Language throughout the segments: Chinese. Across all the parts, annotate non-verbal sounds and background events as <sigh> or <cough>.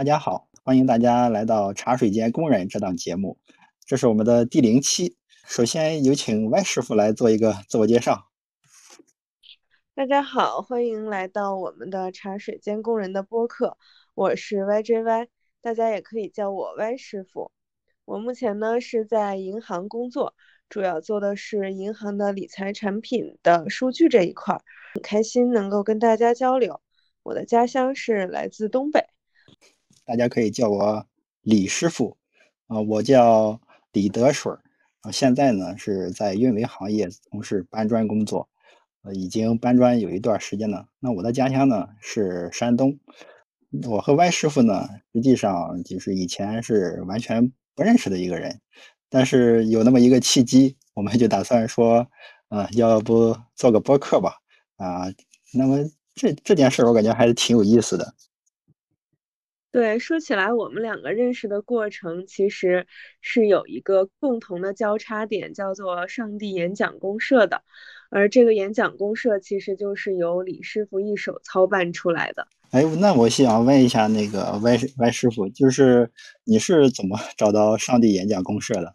大家好，欢迎大家来到茶水间工人这档节目，这是我们的第零期。首先有请 Y 师傅来做一个自我介绍。大家好，欢迎来到我们的茶水间工人的播客，我是 YJY，大家也可以叫我 Y 师傅。我目前呢是在银行工作，主要做的是银行的理财产品的数据这一块，很开心能够跟大家交流。我的家乡是来自东北。大家可以叫我李师傅，啊，我叫李德水儿，啊，现在呢是在运维行业从事搬砖工作，呃，已经搬砖有一段时间了。那我的家乡呢是山东，我和 Y 师傅呢实际上就是以前是完全不认识的一个人，但是有那么一个契机，我们就打算说，啊，要不做个播客吧，啊，那么这这件事我感觉还是挺有意思的。对，说起来，我们两个认识的过程其实是有一个共同的交叉点，叫做上帝演讲公社的。而这个演讲公社其实就是由李师傅一手操办出来的。哎，那我想问一下，那个歪歪师傅，就是你是怎么找到上帝演讲公社的？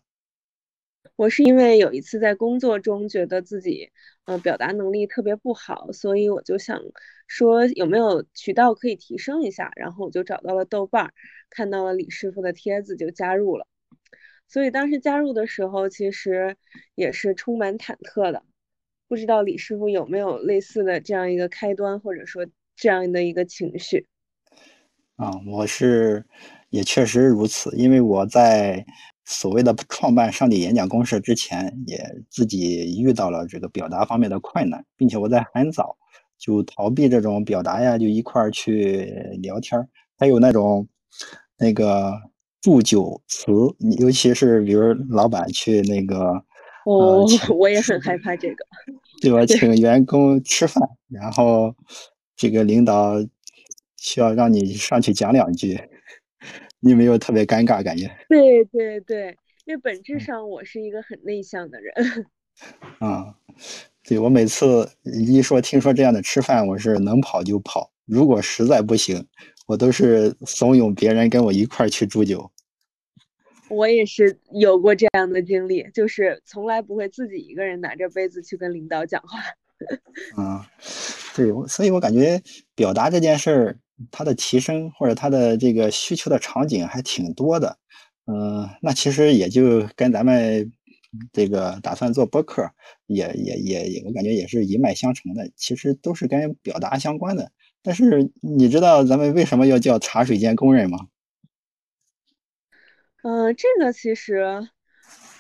我是因为有一次在工作中觉得自己，呃，表达能力特别不好，所以我就想说有没有渠道可以提升一下，然后我就找到了豆瓣，看到了李师傅的帖子就加入了。所以当时加入的时候，其实也是充满忐忑的，不知道李师傅有没有类似的这样一个开端，或者说这样的一个情绪。啊，我是也确实如此，因为我在。所谓的创办上帝演讲公社之前，也自己遇到了这个表达方面的困难，并且我在很早就逃避这种表达呀，就一块儿去聊天儿。还有那种那个祝酒词，尤其是比如老板去那个，哦，我也很害怕这个，对吧？<laughs> 请员工吃饭，然后这个领导需要让你上去讲两句。你有没有特别尴尬感觉？对对对，因为本质上我是一个很内向的人。<laughs> 啊，对我每次一说听说这样的吃饭，我是能跑就跑。如果实在不行，我都是怂恿别人跟我一块儿去祝酒。我也是有过这样的经历，就是从来不会自己一个人拿着杯子去跟领导讲话。<laughs> 啊，对，所以我感觉表达这件事儿。它的提升或者它的这个需求的场景还挺多的，嗯，那其实也就跟咱们这个打算做播客也也也也，我感觉也是一脉相承的，其实都是跟表达相关的。但是你知道咱们为什么要叫茶水间工人吗？嗯，这个其实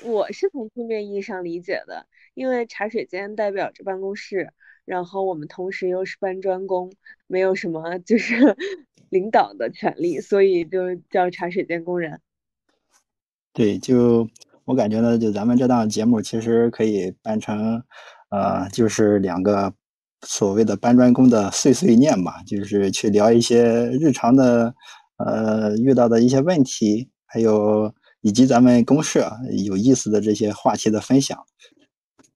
我是从字面意义上理解的，因为茶水间代表着办公室。然后我们同时又是搬砖工，没有什么就是 <laughs> 领导的权利，所以就叫茶水间工人。对，就我感觉呢，就咱们这档节目其实可以办成，呃，就是两个所谓的搬砖工的碎碎念吧，就是去聊一些日常的，呃，遇到的一些问题，还有以及咱们公社有意思的这些话题的分享。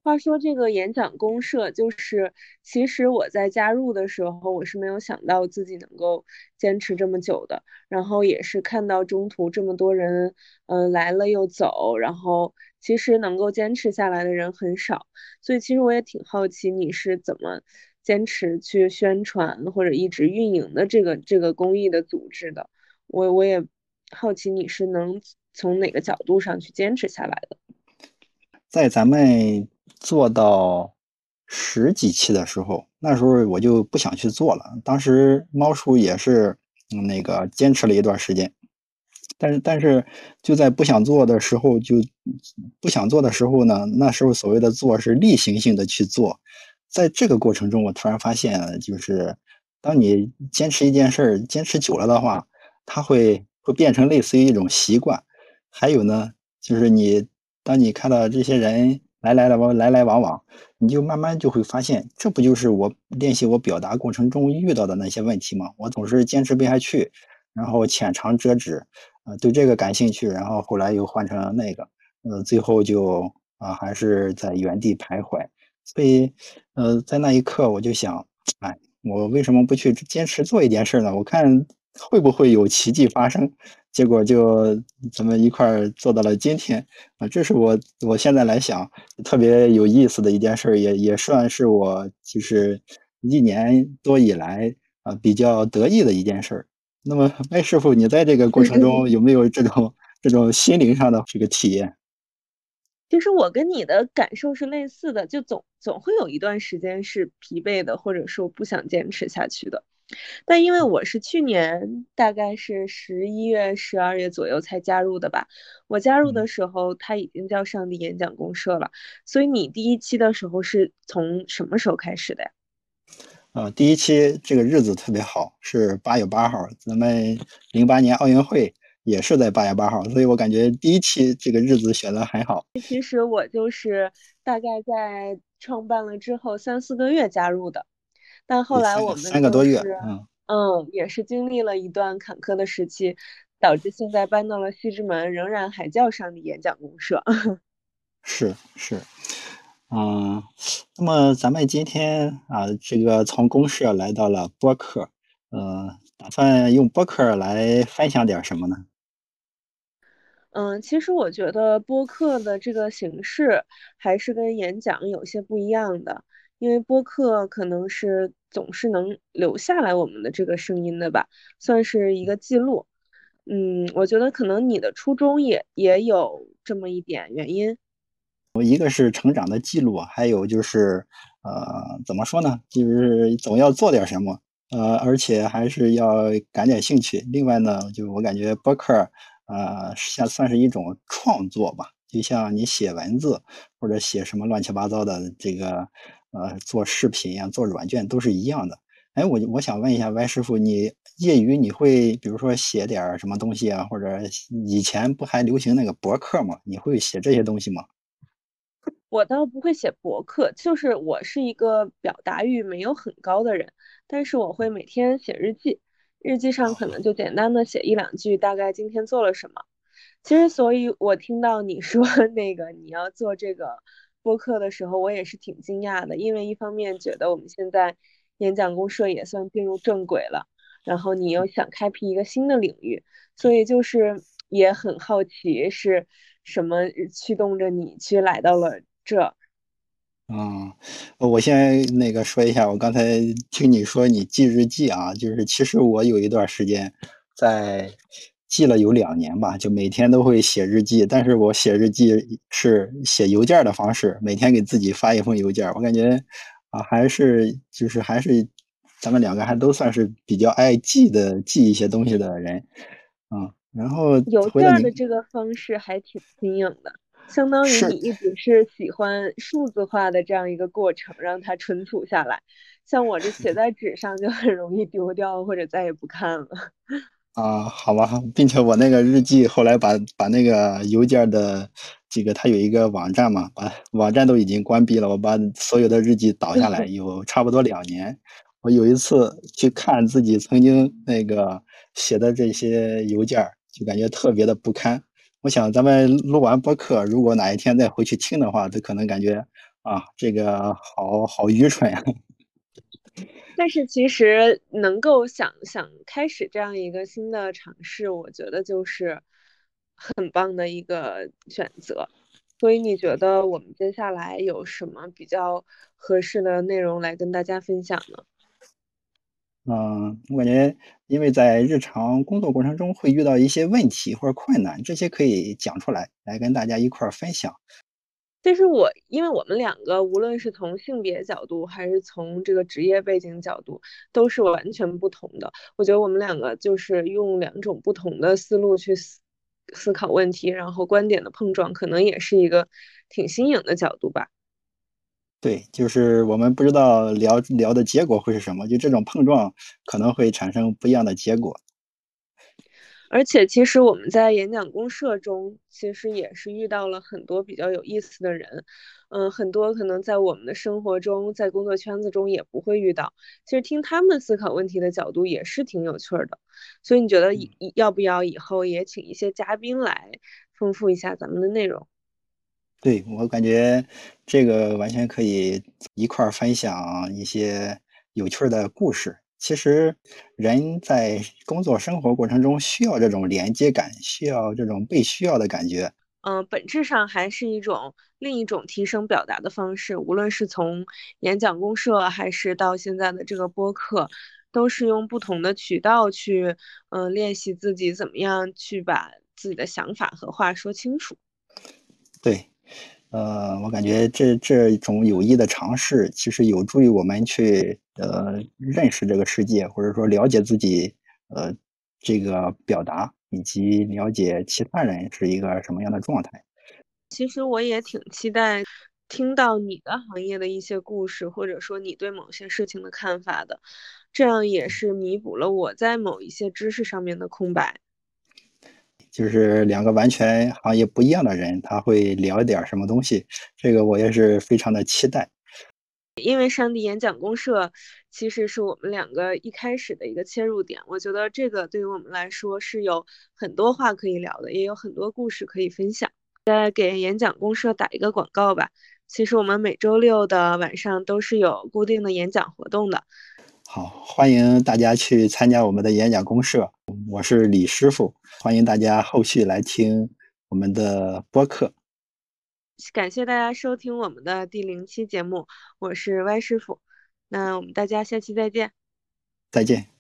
话说这个演讲公社，就是其实我在加入的时候，我是没有想到自己能够坚持这么久的。然后也是看到中途这么多人，嗯，来了又走，然后其实能够坚持下来的人很少。所以其实我也挺好奇你是怎么坚持去宣传或者一直运营的这个这个公益的组织的。我我也好奇你是能从哪个角度上去坚持下来的。在咱们。做到十几期的时候，那时候我就不想去做了。当时猫叔也是那个坚持了一段时间，但是但是就在不想做的时候，就不想做的时候呢，那时候所谓的做是例行性的去做。在这个过程中，我突然发现，就是当你坚持一件事，坚持久了的话，它会会变成类似于一种习惯。还有呢，就是你当你看到这些人。来来来往来来往往，你就慢慢就会发现，这不就是我练习我表达过程中遇到的那些问题吗？我总是坚持不下去，然后浅尝辄止，呃，对这个感兴趣，然后后来又换成那个，呃，最后就啊还是在原地徘徊。所以，呃，在那一刻我就想，哎，我为什么不去坚持做一件事呢？我看会不会有奇迹发生？结果就咱们一块儿做到了今天，啊，这是我我现在来想特别有意思的一件事，也也算是我就是一年多以来啊比较得意的一件事。那么，麦师傅，你在这个过程中有没有这种这种心灵上的这个体验？其实我跟你的感受是类似的，就总总会有一段时间是疲惫的，或者说不想坚持下去的。但因为我是去年大概是十一月、十二月左右才加入的吧，我加入的时候它已经叫上帝演讲公社了。所以你第一期的时候是从什么时候开始的呀？呃，第一期这个日子特别好，是八月八号，咱们零八年奥运会。也是在八月八号，所以我感觉第一期这个日子选的还好。其实我就是大概在创办了之后三四个月加入的，但后来我们三个多月，嗯嗯，也是经历了一段坎坷的时期，导致现在搬到了西直门，仍然还叫上帝演讲公社。<laughs> 是是，嗯，那么咱们今天啊，这个从公社来到了播客，呃，打算用播客来分享点什么呢？嗯，其实我觉得播客的这个形式还是跟演讲有些不一样的，因为播客可能是总是能留下来我们的这个声音的吧，算是一个记录。嗯，我觉得可能你的初衷也也有这么一点原因。我一个是成长的记录，还有就是呃，怎么说呢，就是总要做点什么，呃，而且还是要感点兴趣。另外呢，就我感觉播客。呃，像算是一种创作吧，就像你写文字或者写什么乱七八糟的这个，呃，做视频呀、做软件都是一样的。哎，我我想问一下歪师傅，你业余你会比如说写点什么东西啊，或者以前不还流行那个博客吗？你会写这些东西吗？我倒不会写博客，就是我是一个表达欲没有很高的人，但是我会每天写日记。日记上可能就简单的写一两句，大概今天做了什么。其实，所以我听到你说 <laughs> 那个你要做这个播客的时候，我也是挺惊讶的，因为一方面觉得我们现在演讲公社也算进入正轨了，然后你又想开辟一个新的领域，所以就是也很好奇是什么驱动着你去来到了这。嗯，我先那个说一下，我刚才听你说你记日记啊，就是其实我有一段时间在记了有两年吧，就每天都会写日记，但是我写日记是写邮件的方式，每天给自己发一封邮件。我感觉啊，还是就是还是咱们两个还都算是比较爱记的，记一些东西的人，嗯，然后邮件的这个方式还挺新颖的。相当于你一直是喜欢数字化的这样一个过程，让它存储下来。像我这写在纸上就很容易丢掉，或者再也不看了。啊，好吧，并且我那个日记后来把把那个邮件的这个，它有一个网站嘛，把网站都已经关闭了。我把所有的日记导下来，<laughs> 有差不多两年。我有一次去看自己曾经那个写的这些邮件，就感觉特别的不堪。我想咱们录完播客，如果哪一天再回去听的话，都可能感觉啊，这个好好愚蠢呀。但是其实能够想想开始这样一个新的尝试，我觉得就是很棒的一个选择。所以你觉得我们接下来有什么比较合适的内容来跟大家分享呢？嗯，我感觉，因为在日常工作过程中会遇到一些问题或者困难，这些可以讲出来，来跟大家一块儿分享。其实我，因为我们两个无论是从性别角度，还是从这个职业背景角度，都是完全不同的。我觉得我们两个就是用两种不同的思路去思思考问题，然后观点的碰撞，可能也是一个挺新颖的角度吧。对，就是我们不知道聊聊的结果会是什么，就这种碰撞可能会产生不一样的结果。而且，其实我们在演讲公社中，其实也是遇到了很多比较有意思的人，嗯，很多可能在我们的生活中，在工作圈子中也不会遇到。其实听他们思考问题的角度也是挺有趣的。所以，你觉得以要不要以后也请一些嘉宾来丰富一下咱们的内容？对我感觉，这个完全可以一块儿分享一些有趣的故事，其实人在工作生活过程中需要这种连接感，需要这种被需要的感觉。嗯，本质上还是一种另一种提升表达的方式。无论是从演讲公社，还是到现在的这个播客，都是用不同的渠道去，嗯，练习自己怎么样去把自己的想法和话说清楚。对，呃，我感觉这这种有益的尝试，其实有助于我们去呃认识这个世界，或者说了解自己，呃，这个表达。以及了解其他人是一个什么样的状态。其实我也挺期待听到你的行业的一些故事，或者说你对某些事情的看法的，这样也是弥补了我在某一些知识上面的空白。就是两个完全行业不一样的人，他会聊点什么东西，这个我也是非常的期待。因为上帝演讲公社其实是我们两个一开始的一个切入点，我觉得这个对于我们来说是有很多话可以聊的，也有很多故事可以分享。再给演讲公社打一个广告吧，其实我们每周六的晚上都是有固定的演讲活动的。好，欢迎大家去参加我们的演讲公社，我是李师傅，欢迎大家后续来听我们的播客。感谢大家收听我们的第零期节目，我是歪师傅，那我们大家下期再见，再见。